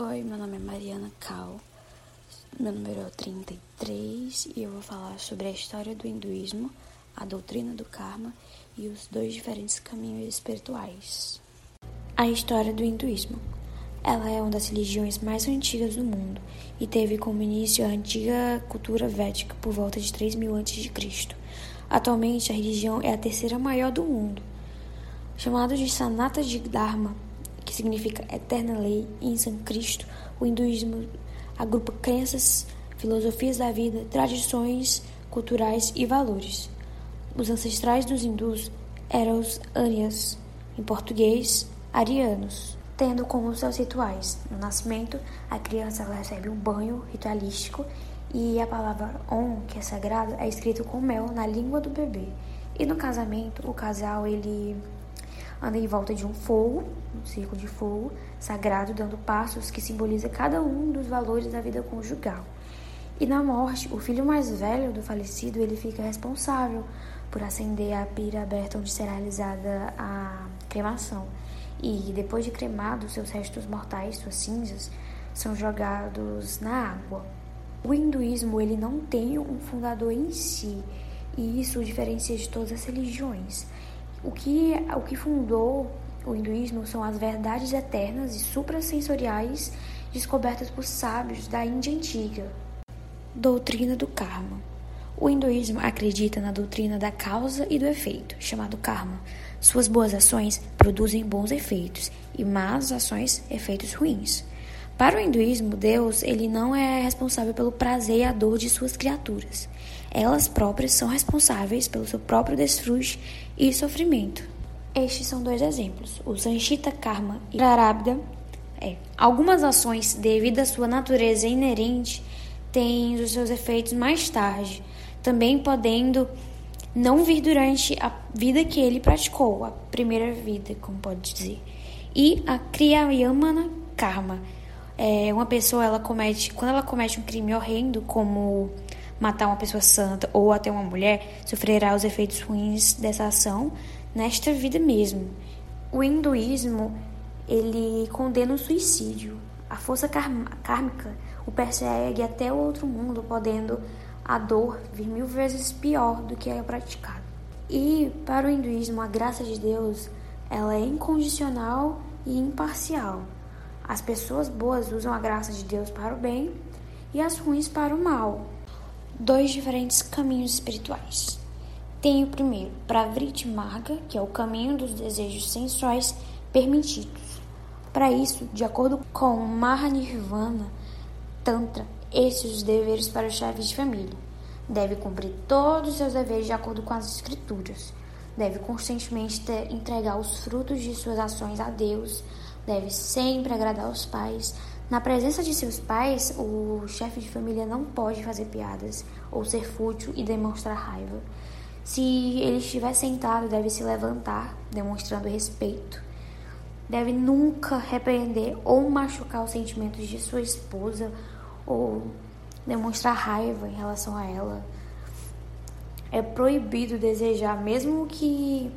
Oi, meu nome é Mariana Cal, meu número é 33 e eu vou falar sobre a história do hinduísmo, a doutrina do karma e os dois diferentes caminhos espirituais. A história do hinduísmo. Ela é uma das religiões mais antigas do mundo e teve como início a antiga cultura védica por volta de 3000 a.C. Atualmente, a religião é a terceira maior do mundo. Chamado de Sanata de Dharma, que significa eterna lei em sânscrito, o hinduísmo agrupa crenças, filosofias da vida, tradições culturais e valores. Os ancestrais dos hindus eram os Aryas, em português, arianos tendo como seus rituais. No nascimento, a criança recebe um banho ritualístico e a palavra Om, que é sagrado, é escrito com mel na língua do bebê. E no casamento, o casal ele anda em volta de um fogo, um círculo de fogo sagrado, dando passos que simboliza cada um dos valores da vida conjugal. E na morte, o filho mais velho do falecido ele fica responsável por acender a pira aberta onde será realizada a cremação e, depois de cremado, seus restos mortais, suas cinzas, são jogados na água. O hinduísmo ele não tem um fundador em si, e isso o diferencia de todas as religiões. O que, o que fundou o hinduísmo são as verdades eternas e suprassensoriais descobertas por sábios da Índia antiga. Doutrina do karma. O hinduísmo acredita na doutrina da causa e do efeito, chamado karma, suas boas ações produzem bons efeitos e más ações efeitos ruins. Para o hinduísmo, Deus ele não é responsável pelo prazer e a dor de suas criaturas. Elas próprias são responsáveis pelo seu próprio desfrute e sofrimento. Estes são dois exemplos: o Sanchita Karma e Prarabdha. É, algumas ações, devido à sua natureza inerente, têm os seus efeitos mais tarde, também podendo não vir durante a vida que ele praticou, a primeira vida, como pode dizer. E a Kriyamana Karma. É uma pessoa, ela comete, quando ela comete um crime horrendo, como matar uma pessoa santa ou até uma mulher, sofrerá os efeitos ruins dessa ação nesta vida mesmo. O hinduísmo, ele condena o suicídio. A força kármica o persegue até o outro mundo, podendo a dor vir mil vezes pior do que é praticado. E para o hinduísmo, a graça de Deus ela é incondicional e imparcial. As pessoas boas usam a graça de Deus para o bem e as ruins para o mal. Dois diferentes caminhos espirituais. Tem o primeiro, Pravriti Marga, que é o caminho dos desejos sensuais permitidos. Para isso, de acordo com Mahanirvana Tantra, esses os deveres para os chefes de família. Deve cumprir todos os seus deveres de acordo com as escrituras. Deve constantemente ter, entregar os frutos de suas ações a Deus. Deve sempre agradar os pais. Na presença de seus pais, o chefe de família não pode fazer piadas ou ser fútil e demonstrar raiva. Se ele estiver sentado, deve se levantar, demonstrando respeito. Deve nunca repreender ou machucar os sentimentos de sua esposa ou demonstrar raiva em relação a ela. É proibido desejar, mesmo que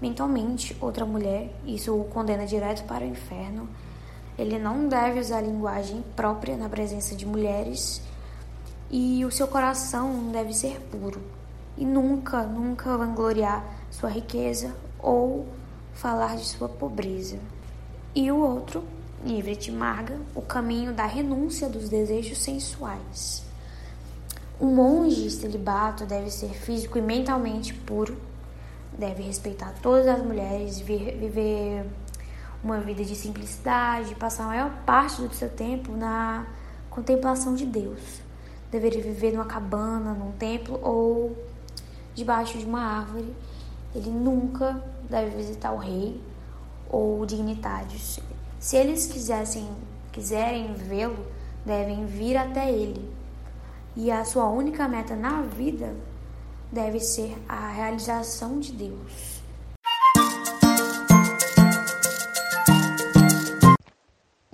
mentalmente, outra mulher. Isso o condena direto para o inferno. Ele não deve usar linguagem própria na presença de mulheres. E o seu coração deve ser puro. E nunca, nunca vangloriar sua riqueza ou falar de sua pobreza. E o outro Livre Marga, o caminho da renúncia dos desejos sensuais. Um monge celibato deve ser físico e mentalmente puro, deve respeitar todas as mulheres, viver uma vida de simplicidade, passar a maior parte do seu tempo na contemplação de Deus. Deveria viver numa cabana, num templo ou debaixo de uma árvore. Ele nunca deve visitar o rei ou dignitários. Se eles quisessem, quiserem vê-lo, devem vir até ele. E a sua única meta na vida deve ser a realização de Deus.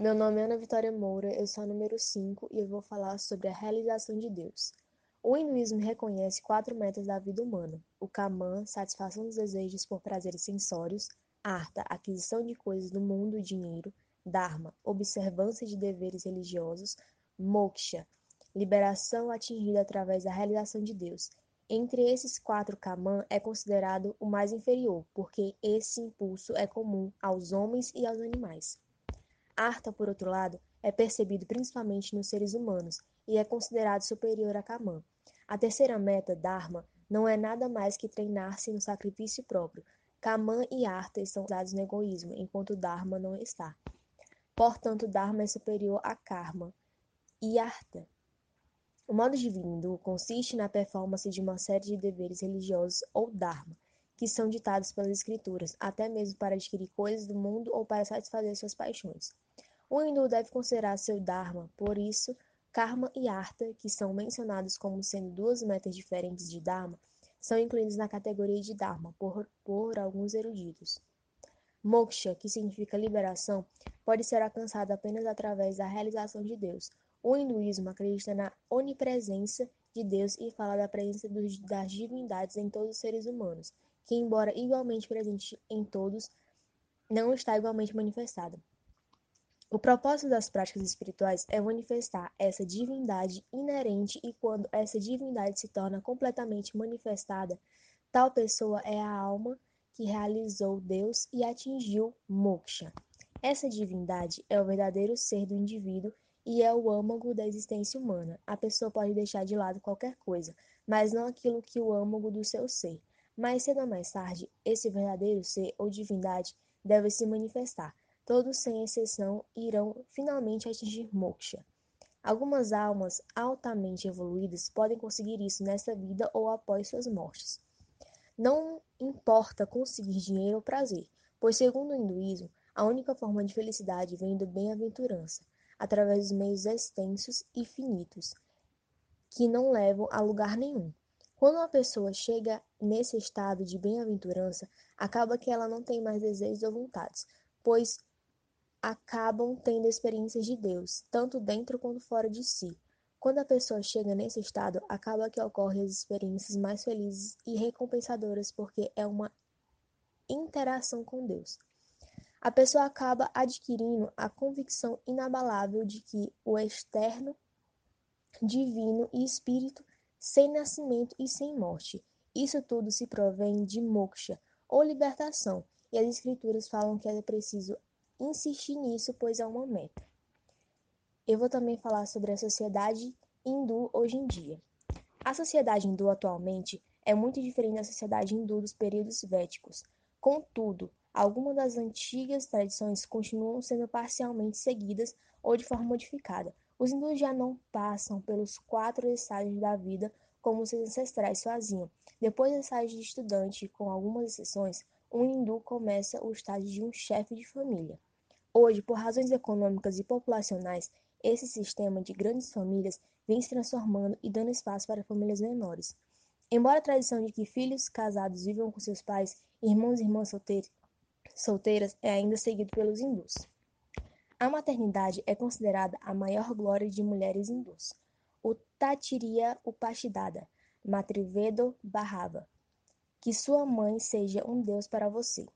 Meu nome é Ana Vitória Moura, eu sou a número 5 e eu vou falar sobre a realização de Deus. O hinduísmo reconhece quatro metas da vida humana: o Kaman, satisfação dos desejos por prazeres sensórios, Arta, aquisição de coisas do mundo e dinheiro, dharma, observância de deveres religiosos, moksha, liberação atingida através da realização de Deus. Entre esses quatro Kaman é considerado o mais inferior, porque esse impulso é comum aos homens e aos animais. Artha, por outro lado, é percebido principalmente nos seres humanos e é considerado superior a Kaman. A terceira meta, Dharma, não é nada mais que treinar-se no sacrifício próprio. Kaman e Artha estão dados no egoísmo, enquanto Dharma não está. Portanto, Dharma é superior a Karma e Artha. O modo divino consiste na performance de uma série de deveres religiosos ou Dharma, que são ditados pelas escrituras, até mesmo para adquirir coisas do mundo ou para satisfazer suas paixões. O hindu deve considerar seu Dharma, por isso, Karma e Artha, que são mencionados como sendo duas metas diferentes de Dharma, são incluídos na categoria de Dharma por, por alguns eruditos. Moksha, que significa liberação, pode ser alcançado apenas através da realização de Deus. O hinduísmo acredita na onipresença de Deus e fala da presença das divindades em todos os seres humanos, que, embora igualmente presente em todos, não está igualmente manifestada. O propósito das práticas espirituais é manifestar essa divindade inerente e quando essa divindade se torna completamente manifestada, tal pessoa é a alma que realizou Deus e atingiu moksha. Essa divindade é o verdadeiro ser do indivíduo e é o âmago da existência humana. A pessoa pode deixar de lado qualquer coisa, mas não aquilo que o âmago do seu ser. Mais cedo ou mais tarde, esse verdadeiro ser ou divindade deve se manifestar todos sem exceção irão finalmente atingir moksha. Algumas almas altamente evoluídas podem conseguir isso nesta vida ou após suas mortes. Não importa conseguir dinheiro ou prazer, pois, segundo o hinduísmo, a única forma de felicidade vem do bem-aventurança, através dos meios extensos e finitos, que não levam a lugar nenhum. Quando uma pessoa chega nesse estado de bem-aventurança, acaba que ela não tem mais desejos ou vontades, pois acabam tendo experiências de Deus, tanto dentro quanto fora de si. Quando a pessoa chega nesse estado, acaba que ocorrem as experiências mais felizes e recompensadoras, porque é uma interação com Deus. A pessoa acaba adquirindo a convicção inabalável de que o externo, divino e espírito, sem nascimento e sem morte, isso tudo se provém de moksha, ou libertação, e as escrituras falam que é preciso insistir nisso, pois é uma meta. Eu vou também falar sobre a sociedade hindu hoje em dia. A sociedade hindu atualmente é muito diferente da sociedade hindu dos períodos védicos. Contudo, algumas das antigas tradições continuam sendo parcialmente seguidas ou de forma modificada. Os hindus já não passam pelos quatro estágios da vida como seus ancestrais faziam. Depois do estágio de estudante, com algumas exceções, um hindu começa o estágio de um chefe de família. Hoje, por razões econômicas e populacionais, esse sistema de grandes famílias vem se transformando e dando espaço para famílias menores. Embora a tradição de que filhos casados vivam com seus pais, irmãos e irmãs solteiras é ainda seguido pelos hindus. A maternidade é considerada a maior glória de mulheres hindus. O Tatiriya Upashidada, Matrivedo Bhava, que sua mãe seja um deus para você.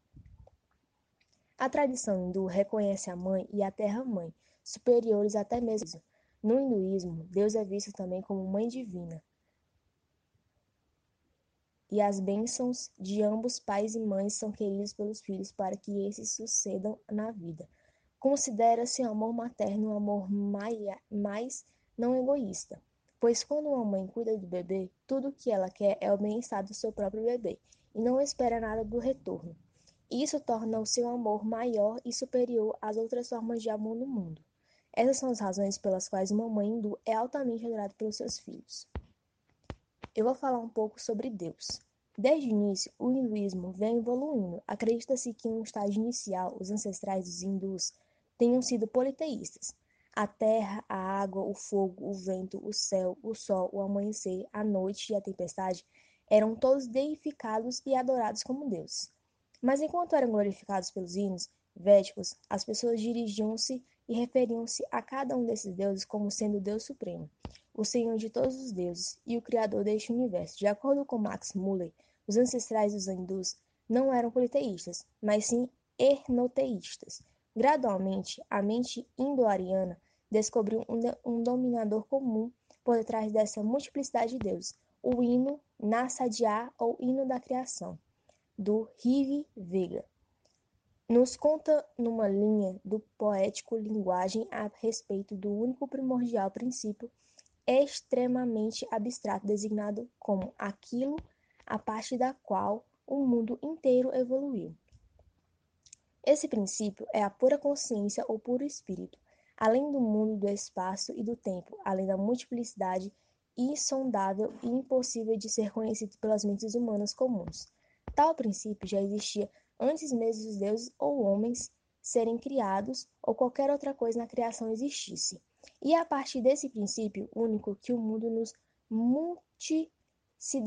A tradição hindu reconhece a mãe e a terra-mãe, superiores até mesmo. No hinduísmo, Deus é visto também como mãe divina. E as bênçãos de ambos pais e mães são queridas pelos filhos para que esses sucedam na vida. Considera-se o amor materno um amor mais não egoísta, pois quando uma mãe cuida do bebê, tudo o que ela quer é o bem-estar do seu próprio bebê e não espera nada do retorno. Isso torna o seu amor maior e superior às outras formas de amor no mundo. Essas são as razões pelas quais uma mãe hindu é altamente adorada pelos seus filhos. Eu vou falar um pouco sobre Deus. Desde o início, o hinduísmo vem evoluindo. Acredita-se que, em um estágio inicial, os ancestrais dos hindus tenham sido politeístas. A terra, a água, o fogo, o vento, o céu, o sol, o amanhecer, a noite e a tempestade eram todos deificados e adorados como deuses. Mas enquanto eram glorificados pelos hinos védicos, as pessoas dirigiam-se e referiam-se a cada um desses deuses como sendo o Deus Supremo, o Senhor de todos os deuses e o Criador deste universo. De acordo com Max Muller, os ancestrais dos hindus não eram politeístas, mas sim ernoteístas. Gradualmente, a mente indo-ariana descobriu um, dominador comum por detrás dessa multiplicidade de deuses, o hino Nasadiá ou hino da criação, do Rivi Vega. Nos conta numa linha do poético linguagem a respeito do único primordial princípio extremamente abstrato designado como aquilo a partir da qual o mundo inteiro evoluiu. Esse princípio é a pura consciência ou puro espírito, além do mundo do espaço e do tempo, além da multiplicidade insondável e impossível de ser conhecido pelas mentes humanas comuns. Tal princípio já existia antes mesmo dos deuses ou homens serem criados ou qualquer outra coisa na criação existisse. E é a partir desse princípio único que o mundo nos multi se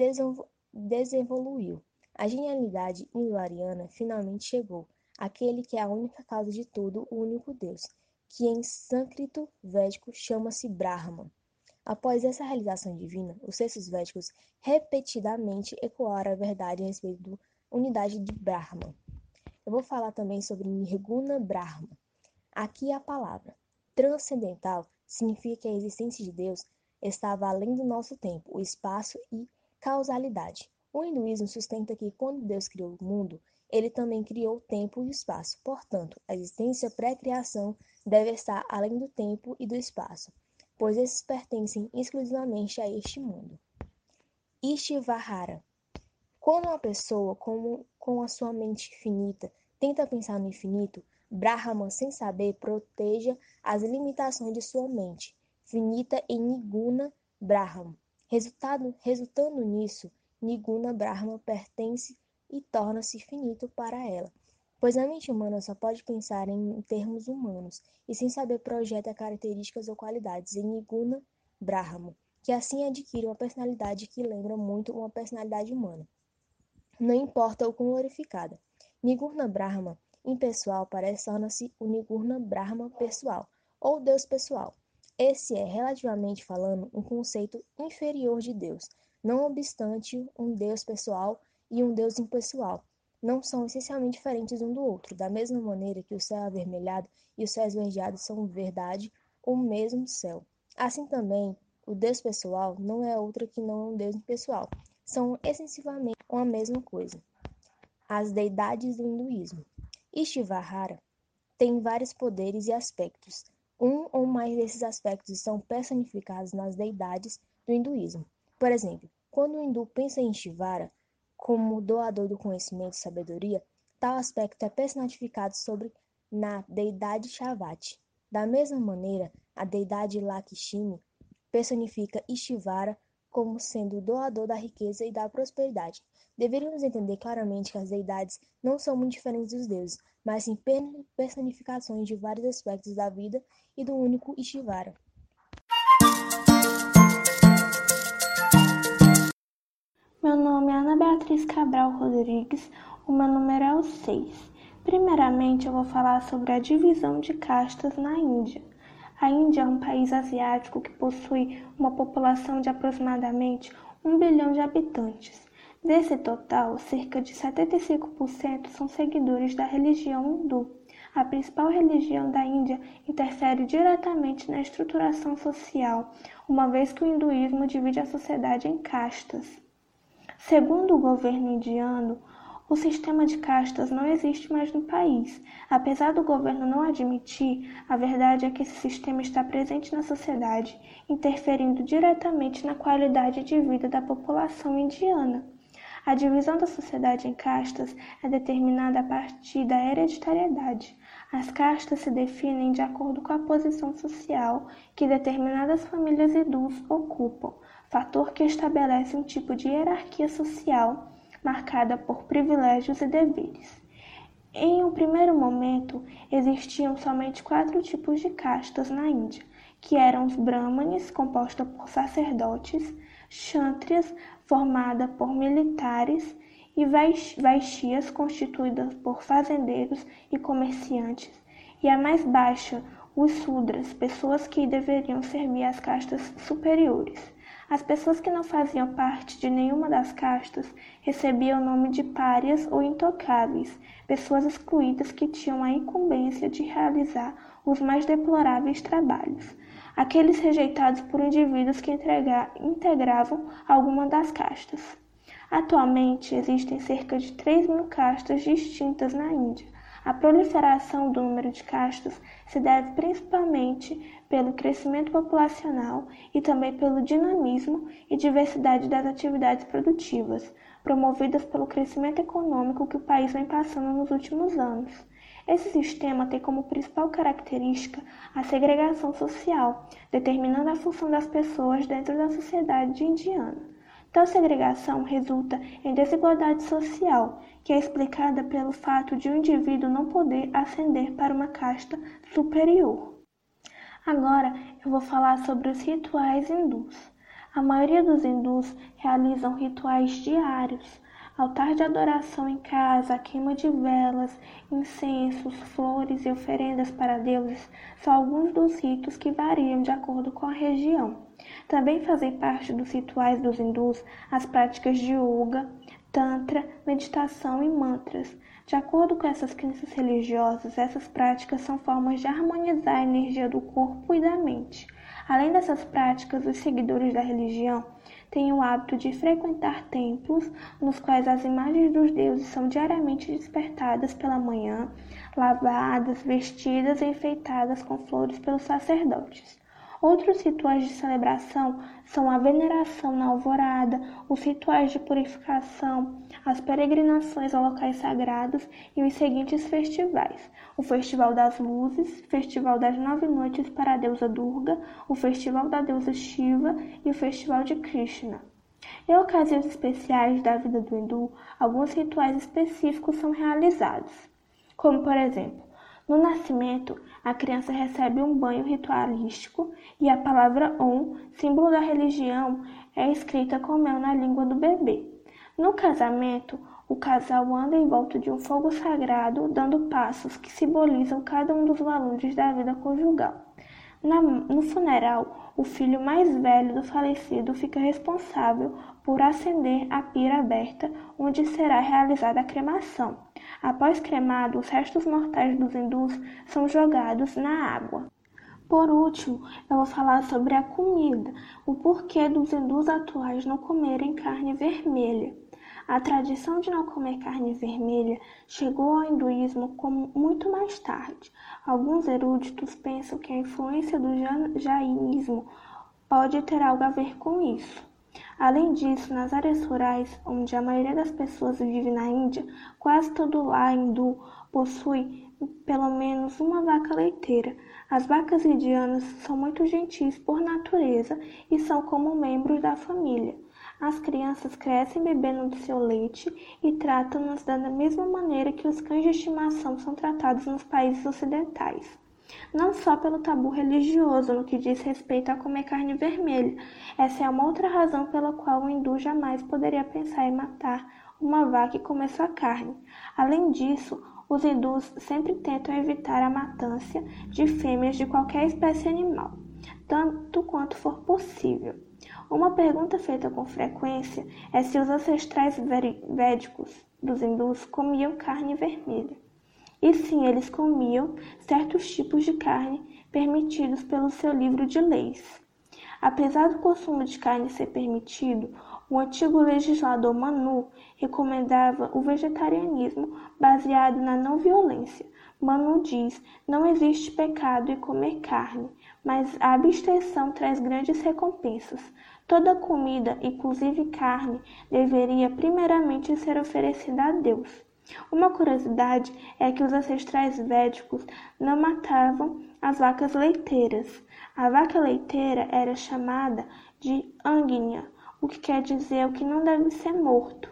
desenvoluiu. A genialidade indo-ariana finalmente chegou, aquele que é a única causa de tudo, o único Deus, que em sânscrito védico chama-se Brahman. Após essa realização divina, os textos védicos repetidamente ecoaram a verdade a respeito da unidade de Brahman. Eu vou falar também sobre Nirguna Brahma. Aqui a palavra transcendental significa que a existência de Deus estava além do nosso tempo, o espaço e causalidade. O hinduísmo sustenta que quando Deus criou o mundo, ele também criou o tempo e o espaço. Portanto, a existência pré-criação deve estar além do tempo e do espaço, pois esses pertencem exclusivamente a este mundo. Ishvahara. Quando uma pessoa com, a sua mente finita tenta pensar no infinito, Brahma, sem saber, proteja as limitações de sua mente, finita em Niguna Brahma. Resultado, resultando nisso, Niguna Brahma pertence e torna-se finito para ela, pois a mente humana só pode pensar em termos humanos e sem saber projeta características ou qualidades em Niguna Brahma, que assim adquire uma personalidade que lembra muito uma personalidade humana. Não importa o quão glorificada. Nigurna Brahma impessoal parece torna-se o Nigurna Brahma pessoal, ou Deus pessoal. Esse é, relativamente falando, um conceito inferior de Deus. Não obstante, um Deus pessoal e um Deus impessoal não são essencialmente diferentes um do outro, da mesma maneira que o céu avermelhado e o céu esverdeado são, verdade, o mesmo céu. Assim também, o Deus pessoal não é outro que não um Deus impessoal. São essencialmente uma mesma coisa. As deidades do hinduísmo. Ishvara tem vários poderes e aspectos. Um ou mais desses aspectos são personificados nas deidades do hinduísmo. Por exemplo, quando o hindu pensa em Shivara como doador do conhecimento e sabedoria, tal aspecto é personificado sobre na deidade Shavati. Da mesma maneira, a deidade Lakshmi personifica Ishvara como sendo o doador da riqueza e da prosperidade. Deveríamos entender claramente que as deidades não são muito diferentes dos deuses, mas sim personificações de vários aspectos da vida e do único Ishvara. Meu nome é Ana Beatriz Cabral Rodrigues, o meu número é o 6. Primeiramente, eu vou falar sobre a divisão de castas na Índia. A Índia é um país asiático que possui uma população de aproximadamente 1 bilhão de habitantes. Desse total, cerca de 75% são seguidores da religião hindu. A principal religião da Índia interfere diretamente na estruturação social, uma vez que o hinduísmo divide a sociedade em castas. Segundo o governo indiano, o sistema de castas não existe mais no país. Apesar do governo não admitir, a verdade é que esse sistema está presente na sociedade, interferindo diretamente na qualidade de vida da população indiana. A divisão da sociedade em castas é determinada a partir da hereditariedade. As castas se definem de acordo com a posição social que determinadas famílias hindus ocupam, fator que estabelece um tipo de hierarquia social marcada por privilégios e deveres. Em um primeiro momento, existiam somente quatro tipos de castas na Índia, que eram os brahmanes, composta por sacerdotes, kshatriyas, formada por militares, e vaishyas, constituídas por fazendeiros e comerciantes, e a mais baixa, os sudras, pessoas que deveriam servir às castas superiores. As pessoas que não faziam parte de nenhuma das castas recebiam o nome de párias ou intocáveis, pessoas excluídas que tinham a incumbência de realizar os mais deploráveis trabalhos, aqueles rejeitados por indivíduos que integravam alguma das castas. Atualmente existem cerca de 3 mil castas distintas na Índia. A proliferação do número de castas se deve principalmente pelo crescimento populacional e também pelo dinamismo e diversidade das atividades produtivas, promovidas pelo crescimento econômico que o país vem passando nos últimos anos. Esse sistema tem como principal característica a segregação social, determinando a função das pessoas dentro da sociedade indiana. Tal segregação resulta em desigualdade social, que é explicada pelo fato de um indivíduo não poder ascender para uma casta superior. Agora eu vou falar sobre os rituais hindus. A maioria dos hindus realizam rituais diários, altar de adoração em casa, queima de velas, incensos, flores e oferendas para deuses são alguns dos ritos que variam de acordo com a região. Também fazem parte dos rituais dos hindus as práticas de yoga, tantra, meditação e mantras. De acordo com essas crenças religiosas, essas práticas são formas de harmonizar a energia do corpo e da mente. Além dessas práticas, os seguidores da religião têm o hábito de frequentar templos nos quais as imagens dos deuses são diariamente despertadas pela manhã, lavadas, vestidas e enfeitadas com flores pelos sacerdotes. Outros rituais de celebração são a veneração na alvorada, os rituais de purificação, as peregrinações a locais sagrados e os seguintes festivais: o Festival das Luzes, Festival das Nove Noites para a deusa Durga, o Festival da deusa Shiva e o Festival de Krishna. Em ocasiões especiais da vida do hindu, alguns rituais específicos são realizados, como por exemplo, no nascimento, a criança recebe um banho ritualístico e a palavra Om, símbolo da religião, é escrita com mel na língua do bebê. No casamento, o casal anda em volta de um fogo sagrado, dando passos que simbolizam cada um dos valores da vida conjugal. Na, no funeral, o filho mais velho do falecido fica responsável por acender a pira aberta, onde será realizada a cremação. Após cremado, os restos mortais dos hindus são jogados na água. Por último, eu vou falar sobre a comida, o porquê dos hindus atuais não comerem carne vermelha. A tradição de não comer carne vermelha chegou ao hinduísmo muito mais tarde. Alguns eruditos pensam que a influência do jainismo pode ter algo a ver com isso. Além disso, nas áreas rurais, onde a maioria das pessoas vive na Índia, quase todo lar hindu possui pelo menos uma vaca leiteira. As vacas indianas são muito gentis por natureza e são como membros da família. As crianças crescem bebendo do seu leite e tratam-nas da mesma maneira que os cães de estimação são tratados nos países ocidentais não só pelo tabu religioso no que diz respeito a comer carne vermelha. Essa é uma outra razão pela qual o hindu jamais poderia pensar em matar uma vaca e comer sua carne. Além disso, os hindus sempre tentam evitar a matança de fêmeas de qualquer espécie animal, tanto quanto for possível. Uma pergunta feita com frequência é se os ancestrais védicos dos hindus comiam carne vermelha. E sim, eles comiam certos tipos de carne permitidos pelo seu livro de leis. Apesar do consumo de carne ser permitido, o antigo legislador Manu recomendava o vegetarianismo baseado na não violência. Manu diz: não existe pecado em comer carne, mas a abstenção traz grandes recompensas. Toda comida, inclusive carne, deveria primeiramente ser oferecida a Deus. Uma curiosidade é que os ancestrais védicos não matavam as vacas leiteiras. A vaca leiteira era chamada de Angnya, o que quer dizer o que não deve ser morto.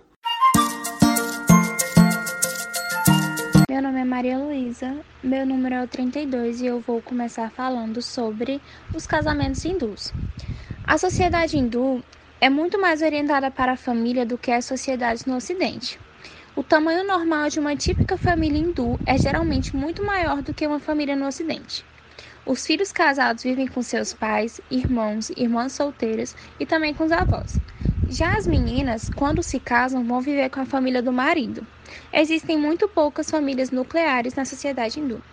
Meu nome é Maria Luísa, meu número é o 32 e eu vou começar falando sobre os casamentos hindus. A sociedade hindu é muito mais orientada para a família do que as sociedades no Ocidente. O tamanho normal de uma típica família hindu é geralmente muito maior do que uma família no Ocidente. Os filhos casados vivem com seus pais, irmãos, irmãs solteiras e também com os avós. Já as meninas, quando se casam, vão viver com a família do marido. Existem muito poucas famílias nucleares na sociedade hindu.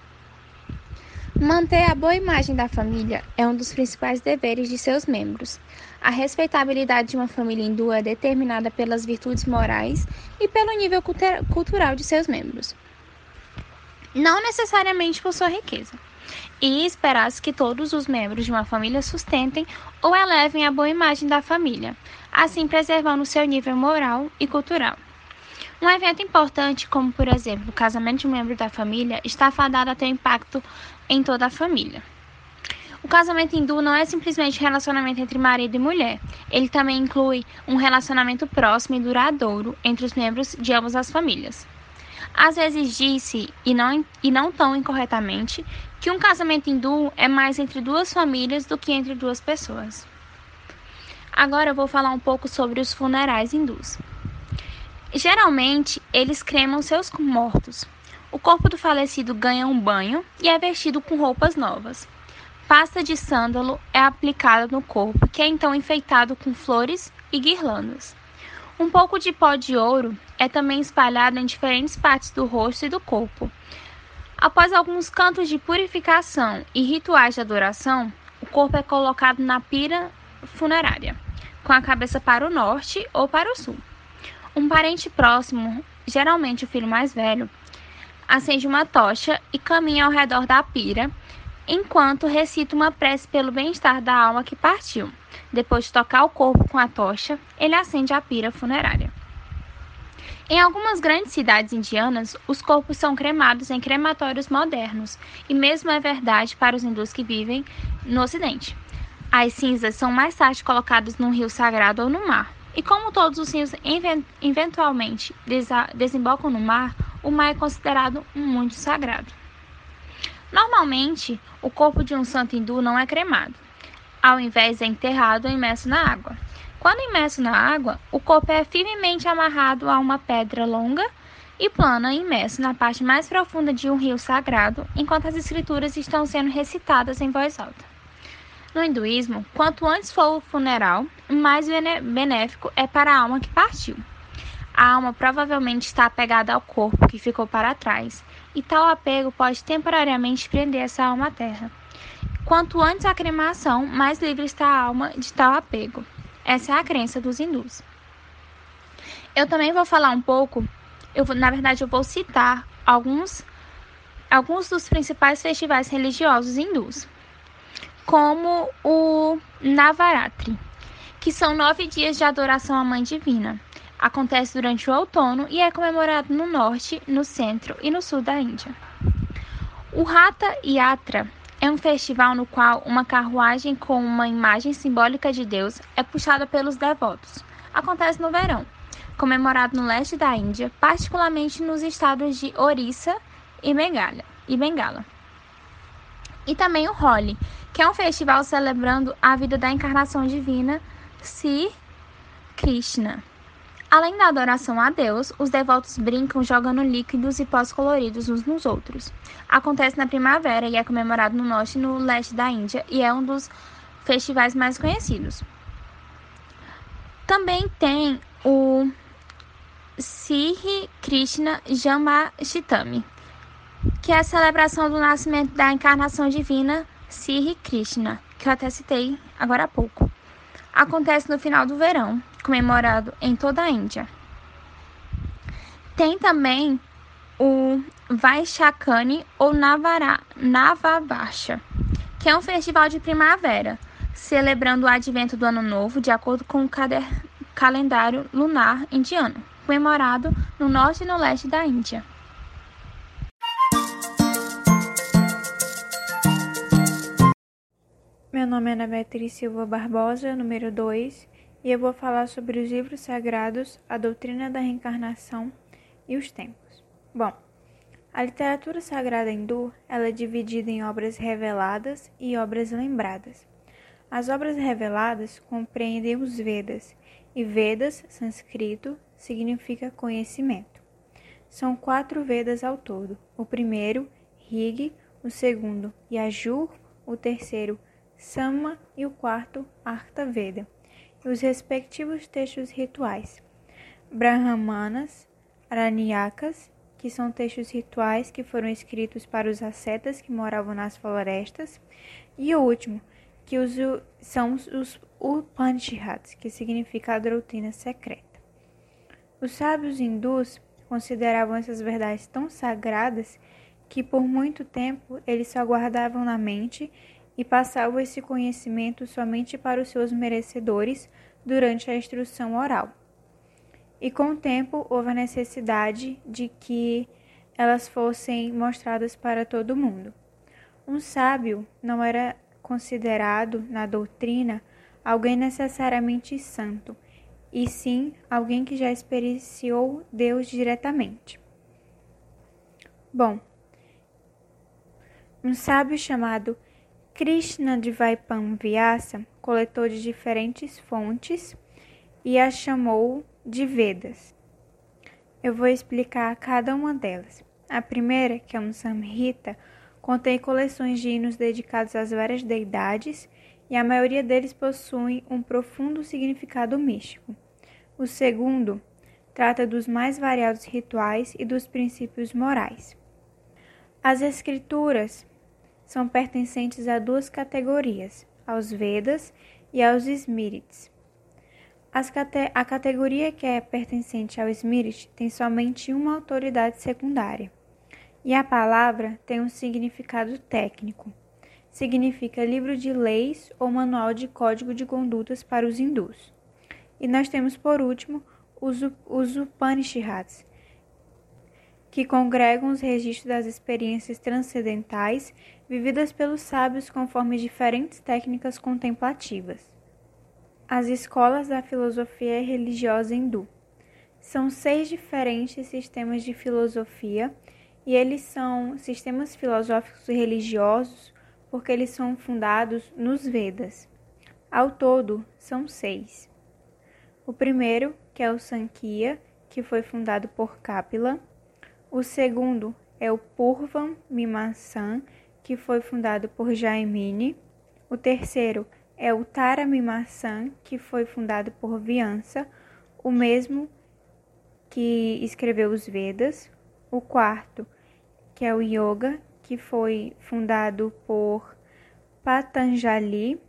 Manter a boa imagem da família é um dos principais deveres de seus membros. A respeitabilidade de uma família hindu é determinada pelas virtudes morais e pelo nível cultural de seus membros, não necessariamente por sua riqueza. E esperar-se que todos os membros de uma família sustentem ou elevem a boa imagem da família, assim preservando seu nível moral e cultural. Um evento importante, como por exemplo o casamento de um membro da família, está fadado a ter impacto em toda a família. O casamento hindu não é simplesmente um relacionamento entre marido e mulher. Ele também inclui um relacionamento próximo e duradouro entre os membros de ambas as famílias. Às vezes disse, e não, e não tão incorretamente, que um casamento hindu é mais entre duas famílias do que entre duas pessoas. Agora eu vou falar um pouco sobre os funerais hindus. Geralmente, eles cremam seus mortos. O corpo do falecido ganha um banho e é vestido com roupas novas. Pasta de sândalo é aplicada no corpo, que é então enfeitado com flores e guirlandas. Um pouco de pó de ouro é também espalhado em diferentes partes do rosto e do corpo. Após alguns cantos de purificação e rituais de adoração, o corpo é colocado na pira funerária, com a cabeça para o norte ou para o sul. Um parente próximo, geralmente o filho mais velho, acende uma tocha e caminha ao redor da pira, enquanto recita uma prece pelo bem-estar da alma que partiu. Depois de tocar o corpo com a tocha, ele acende a pira funerária. Em algumas grandes cidades indianas, os corpos são cremados em crematórios modernos, e mesmo é verdade para os hindus que vivem no Ocidente. As cinzas são mais tarde colocadas num rio sagrado ou no mar. E como todos os rios eventualmente desembocam no mar, o mar é considerado muito sagrado. Normalmente, o corpo de um santo hindu não é cremado. Ao invés, é enterrado ou imerso na água. Quando imerso na água, o corpo é firmemente amarrado a uma pedra longa e plana imerso na parte mais profunda de um rio sagrado, enquanto as escrituras estão sendo recitadas em voz alta. No hinduísmo, quanto antes for o funeral, mais benéfico é para a alma que partiu. A alma provavelmente está apegada ao corpo que ficou para trás, e tal apego pode temporariamente prender essa alma à terra. Quanto antes a cremação, mais livre está a alma de tal apego. Essa é a crença dos hindus. Eu também vou falar um pouco, eu, na verdade, eu vou citar alguns, alguns dos principais festivais religiosos hindus como o Navaratri, que são nove dias de adoração à Mãe Divina. Acontece durante o outono e é comemorado no norte, no centro e no sul da Índia. O Ratha Yatra é um festival no qual uma carruagem com uma imagem simbólica de Deus é puxada pelos devotos. Acontece no verão, comemorado no leste da Índia, particularmente nos estados de Orissa e Bengala. E Bengala. E também o Holi, que é um festival celebrando a vida da encarnação divina Sri Krishna. Além da adoração a Deus, os devotos brincam jogando líquidos e pós coloridos uns nos outros. Acontece na primavera e é comemorado no norte e no leste da Índia e é um dos festivais mais conhecidos. Também tem o Sri Krishna Jamashtami, que é a celebração do nascimento da encarnação divina Sri Krishna, que eu até citei agora há pouco. Acontece no final do verão, comemorado em toda a Índia. Tem também o Vaishakani ou Navara, Navabasha, que é um festival de primavera, celebrando o advento do ano novo de acordo com o calendário lunar indiano, comemorado no norte e no leste da Índia. Meu nome é Ana Beatriz Silva Barbosa, número 2, e eu vou falar sobre os livros sagrados, a doutrina da reencarnação e os tempos. Bom, a literatura sagrada hindu ela é dividida em obras reveladas e obras lembradas. As obras reveladas compreendem os Vedas, e Vedas, sânscrito, significa conhecimento. São quatro Vedas ao todo. O primeiro, Rig, o segundo, Yajur, o terceiro Sama e o quarto Artha Veda, e os respectivos textos rituais. Brahmanas, Aranyakas, que são textos rituais que foram escritos para os ascetas que moravam nas florestas, e o último, que os, são os Upanishads, que significa a doutrina secreta. Os sábios hindus consideravam essas verdades tão sagradas que por muito tempo eles só guardavam na mente e passavam esse conhecimento somente para os seus merecedores durante a instrução oral. E com o tempo houve a necessidade de que elas fossem mostradas para todo mundo. Um sábio não era considerado na doutrina alguém necessariamente santo, e sim alguém que já experienciou Deus diretamente. Bom, um sábio chamado Krishna Dvaipam Vyasa coletou de diferentes fontes e a chamou de Vedas. Eu vou explicar cada uma delas. A primeira, que é um Samhita, contém coleções de hinos dedicados às várias deidades e a maioria deles possuem um profundo significado místico. O segundo trata dos mais variados rituais e dos princípios morais. As escrituras são pertencentes a duas categorias, aos Vedas e aos Smrits. Cate a categoria que é pertencente ao Smrit tem somente uma autoridade secundária, e a palavra tem um significado técnico. Significa livro de leis ou manual de código de condutas para os hindus. E nós temos, por último, os, os Upanishads, que congregam os registros das experiências transcendentais vividas pelos sábios conforme diferentes técnicas contemplativas. As escolas da filosofia religiosa hindu são seis diferentes sistemas de filosofia e eles são sistemas filosóficos e religiosos porque eles são fundados nos Vedas. Ao todo, são seis. O primeiro, que é o Sankhya, que foi fundado por Kapila, o segundo é o Purvam Mimamsan, que foi fundado por Jaimini. O terceiro é o Tara Mimamsan, que foi fundado por Vyansa, o mesmo que escreveu os Vedas. O quarto, que é o Yoga, que foi fundado por Patanjali.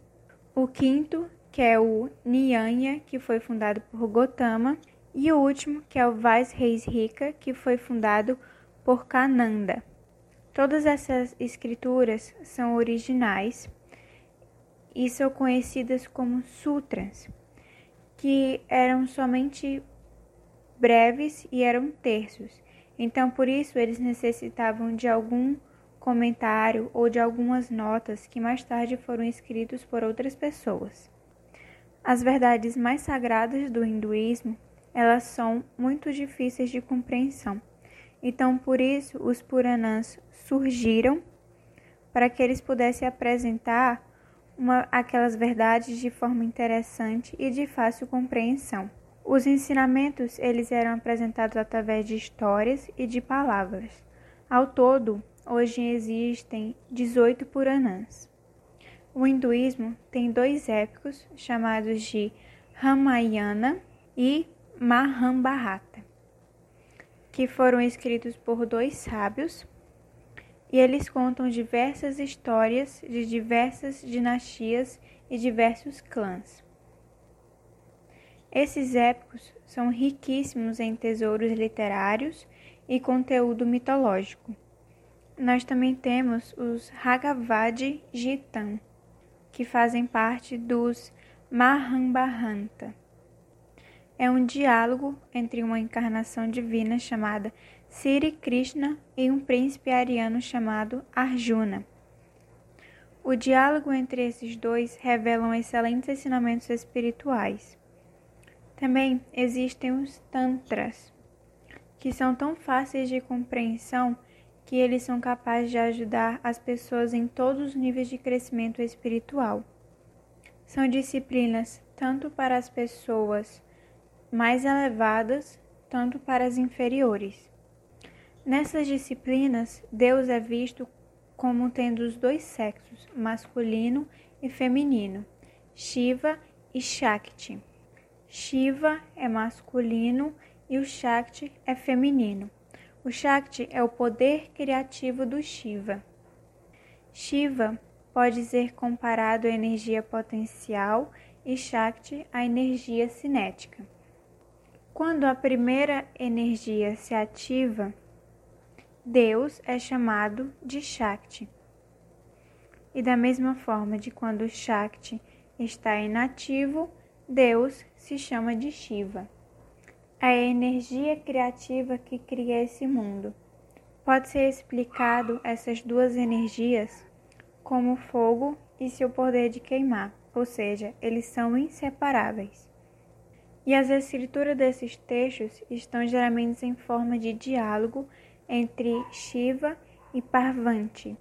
O quinto, que é o Nyaya, que foi fundado por Gotama e o último, que é o Vaisreisrika, que foi fundado por Kananda. Todas essas escrituras são originais e são conhecidas como sutras, que eram somente breves e eram terços. Então, por isso, eles necessitavam de algum comentário ou de algumas notas que mais tarde foram escritos por outras pessoas. As verdades mais sagradas do hinduísmo elas são muito difíceis de compreensão. Então, por isso, os Puranas surgiram para que eles pudessem apresentar uma, aquelas verdades de forma interessante e de fácil compreensão. Os ensinamentos eles eram apresentados através de histórias e de palavras. Ao todo, hoje existem 18 Puranas. O hinduísmo tem dois épicos chamados de Ramayana e Mahabharata, que foram escritos por dois sábios, e eles contam diversas histórias de diversas dinastias e diversos clãs. Esses épicos são riquíssimos em tesouros literários e conteúdo mitológico. Nós também temos os Bhagavad Gita, que fazem parte dos Mahabharata é um diálogo entre uma encarnação divina chamada Sri Krishna e um príncipe ariano chamado Arjuna. O diálogo entre esses dois revela excelentes ensinamentos espirituais. Também existem os tantras, que são tão fáceis de compreensão que eles são capazes de ajudar as pessoas em todos os níveis de crescimento espiritual. São disciplinas tanto para as pessoas mais elevadas, tanto para as inferiores. Nessas disciplinas, Deus é visto como tendo os dois sexos, masculino e feminino, Shiva e Shakti. Shiva é masculino e o Shakti é feminino. O Shakti é o poder criativo do Shiva. Shiva pode ser comparado à energia potencial e Shakti à energia cinética. Quando a primeira energia se ativa, Deus é chamado de Shakti. E da mesma forma de quando o Shakti está inativo, Deus se chama de Shiva a energia criativa que cria esse mundo. Pode ser explicado essas duas energias como fogo e seu poder de queimar, ou seja, eles são inseparáveis. E as escrituras desses textos estão geralmente em forma de diálogo entre Shiva e Parvati.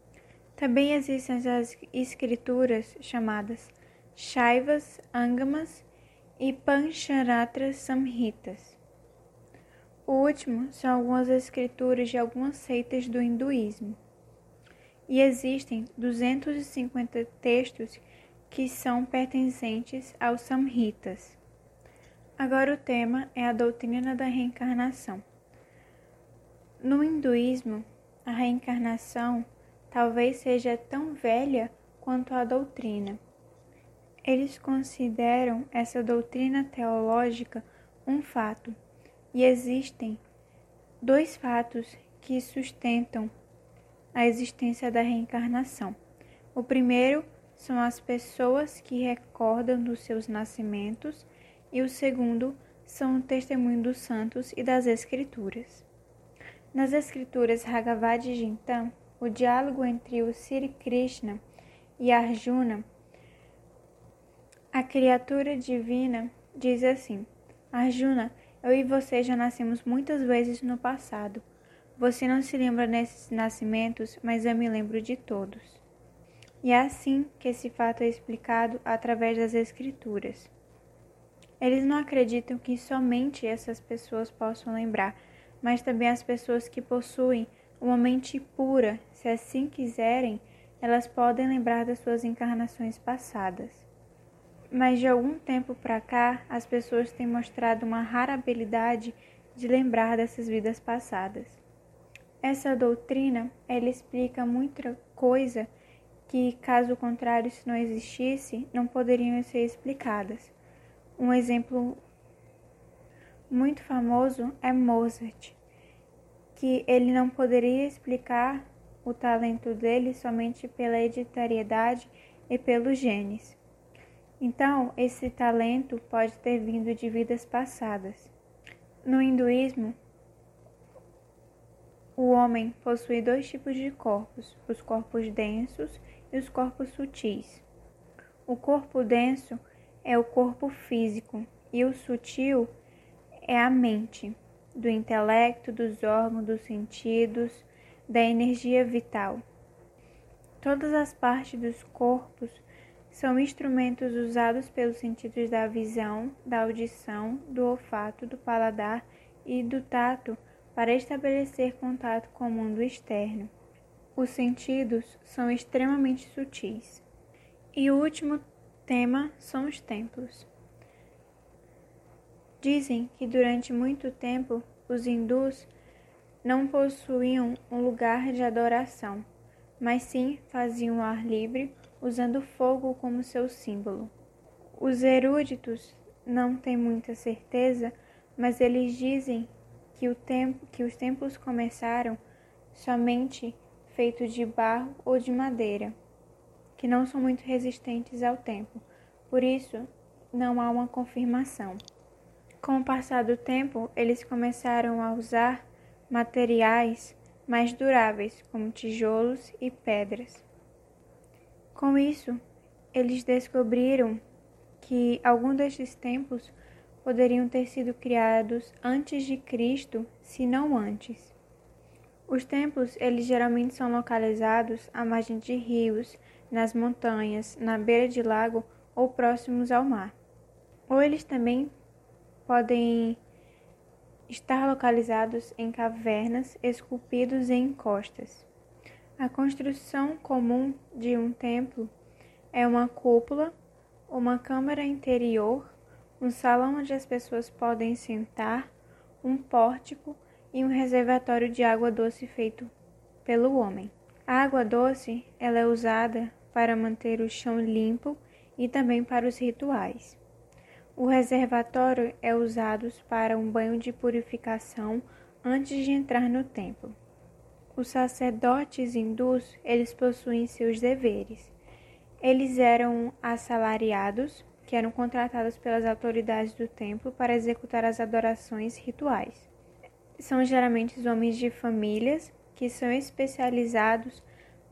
Também existem as escrituras chamadas Shaivas, Angamas e Pancharatra Samhitas. O último são algumas escrituras de algumas seitas do hinduísmo. E existem 250 textos que são pertencentes aos Samhitas. Agora o tema é a doutrina da reencarnação. No hinduísmo, a reencarnação talvez seja tão velha quanto a doutrina. Eles consideram essa doutrina teológica um fato e existem dois fatos que sustentam a existência da reencarnação. O primeiro são as pessoas que recordam dos seus nascimentos, e o segundo são o testemunho dos santos e das Escrituras. Nas Escrituras Bhagavad Gita, o diálogo entre o Sri Krishna e Arjuna, a criatura divina, diz assim: Arjuna, eu e você já nascemos muitas vezes no passado. Você não se lembra desses nascimentos, mas eu me lembro de todos. E é assim que esse fato é explicado através das Escrituras. Eles não acreditam que somente essas pessoas possam lembrar, mas também as pessoas que possuem uma mente pura, se assim quiserem, elas podem lembrar das suas encarnações passadas. Mas de algum tempo para cá, as pessoas têm mostrado uma rara habilidade de lembrar dessas vidas passadas. Essa doutrina, ela explica muita coisa que, caso contrário, se não existisse, não poderiam ser explicadas. Um exemplo muito famoso é Mozart, que ele não poderia explicar o talento dele somente pela hereditariedade e pelos genes. Então, esse talento pode ter vindo de vidas passadas. No hinduísmo, o homem possui dois tipos de corpos: os corpos densos e os corpos sutis. O corpo denso é o corpo físico e o sutil é a mente, do intelecto, dos órgãos, dos sentidos, da energia vital. Todas as partes dos corpos são instrumentos usados pelos sentidos da visão, da audição, do olfato, do paladar e do tato para estabelecer contato com o mundo externo. Os sentidos são extremamente sutis. E o último tema são os templos. Dizem que durante muito tempo os hindus não possuíam um lugar de adoração, mas sim faziam ar livre usando fogo como seu símbolo. Os eruditos não têm muita certeza, mas eles dizem que, tempo, que os templos começaram somente feitos de barro ou de madeira, que não são muito resistentes ao tempo. Por isso, não há uma confirmação. Com o passar do tempo, eles começaram a usar materiais mais duráveis, como tijolos e pedras. Com isso, eles descobriram que alguns destes templos poderiam ter sido criados antes de Cristo, se não antes. Os templos, eles geralmente são localizados à margem de rios, nas montanhas, na beira de lago ou próximos ao mar. Ou eles também podem estar localizados em cavernas esculpidos em encostas. A construção comum de um templo é uma cúpula, uma câmara interior, um salão onde as pessoas podem sentar, um pórtico e um reservatório de água doce feito pelo homem. A água doce ela é usada para manter o chão limpo e também para os rituais. O reservatório é usado para um banho de purificação antes de entrar no templo. Os sacerdotes hindus, eles possuem seus deveres. Eles eram assalariados, que eram contratados pelas autoridades do templo para executar as adorações rituais. São geralmente os homens de famílias que são especializados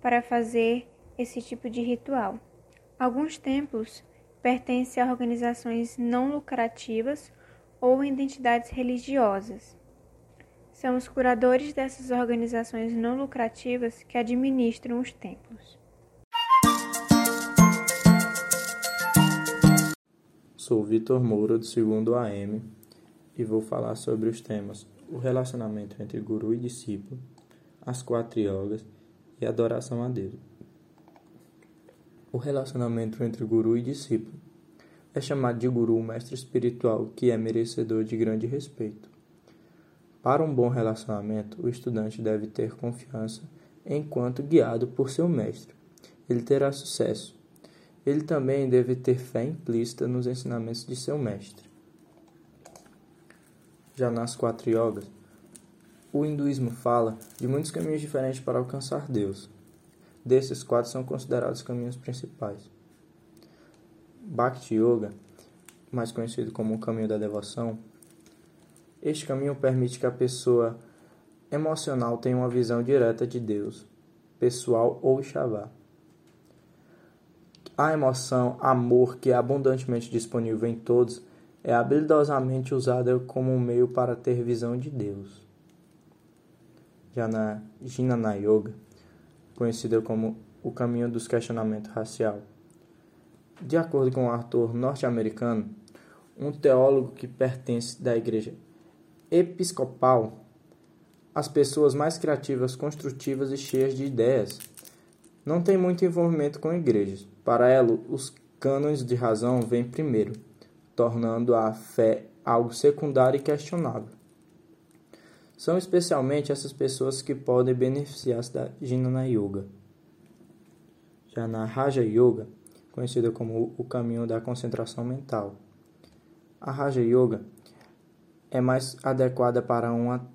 para fazer esse tipo de ritual. Alguns templos pertencem a organizações não lucrativas ou identidades religiosas. São os curadores dessas organizações não lucrativas que administram os templos. Sou Vitor Moura, do segundo AM, e vou falar sobre os temas o relacionamento entre guru e discípulo, as quatro yogas e adoração a Deus. O relacionamento entre guru e discípulo é chamado de guru o mestre espiritual que é merecedor de grande respeito. Para um bom relacionamento, o estudante deve ter confiança enquanto guiado por seu mestre. Ele terá sucesso. Ele também deve ter fé implícita nos ensinamentos de seu mestre. Já nas quatro yogas, o hinduísmo fala de muitos caminhos diferentes para alcançar Deus. Desses, quatro são considerados caminhos principais. Bhakti Yoga, mais conhecido como o caminho da devoção, este caminho permite que a pessoa emocional tenha uma visão direta de Deus, pessoal ou Shavá. A emoção, amor, que é abundantemente disponível em todos, é habilidosamente usada como um meio para ter visão de Deus. Já na Jnana Yoga, conhecida como o caminho dos questionamentos racial. De acordo com o autor norte-americano, um teólogo que pertence da igreja episcopal, as pessoas mais criativas, construtivas e cheias de ideias não têm muito envolvimento com igrejas. Para ela, os cânones de razão vêm primeiro, tornando a fé algo secundário e questionável. São especialmente essas pessoas que podem beneficiar-se da Jnana Yoga. Já na Raja Yoga, conhecida como o caminho da concentração mental, a Raja Yoga é mais adequada para uma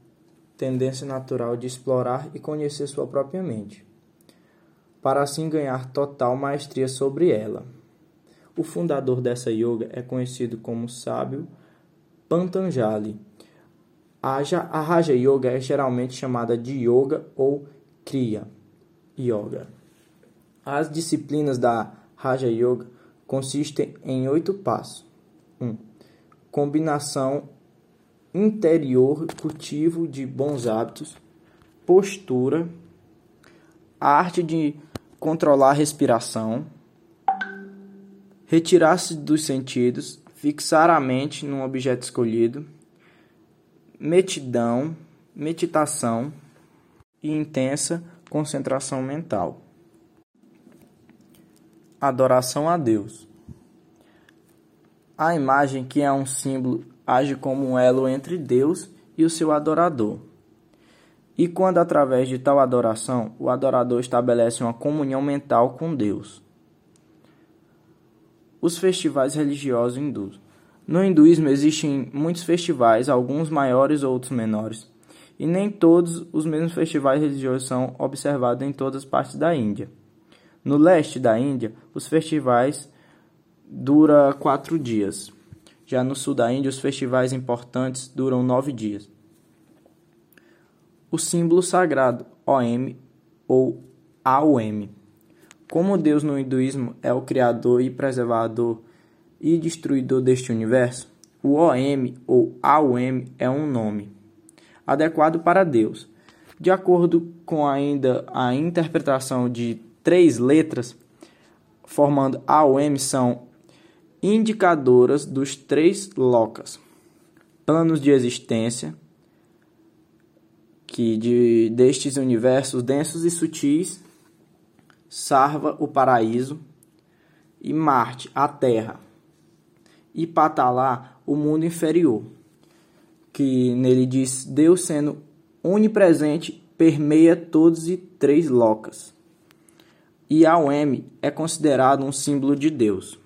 tendência natural de explorar e conhecer sua própria mente, para assim ganhar total maestria sobre ela. O fundador dessa yoga é conhecido como sábio Pantanjali. A Raja Yoga é geralmente chamada de Yoga ou Kriya Yoga. As disciplinas da Raja Yoga consistem em oito passos. 1. Um, combinação interior, cultivo de bons hábitos, postura, arte de controlar a respiração, retirar-se dos sentidos, fixar a mente num objeto escolhido, metidão, meditação e intensa concentração mental. Adoração a Deus. A imagem, que é um símbolo age como um elo entre Deus e o seu adorador. E quando, através de tal adoração, o adorador estabelece uma comunhão mental com Deus. Os festivais religiosos hindus. No hinduísmo existem muitos festivais, alguns maiores, outros menores, e nem todos os mesmos festivais religiosos são observados em todas as partes da Índia. No leste da Índia, os festivais duram quatro dias. Já no sul da Índia, os festivais importantes duram nove dias. O símbolo sagrado, OM ou AUM. Como Deus no hinduísmo é o criador e preservador e destruidor deste universo, o OM ou AUM é um nome adequado para Deus. De acordo com ainda a interpretação de três letras, formando AUM são indicadoras dos três locas: planos de existência, que de destes universos densos e sutis, Sarva, o paraíso, e Marte, a Terra, e Patalá, o mundo inferior, que nele diz Deus sendo onipresente permeia todos e três locas. E M é considerado um símbolo de Deus.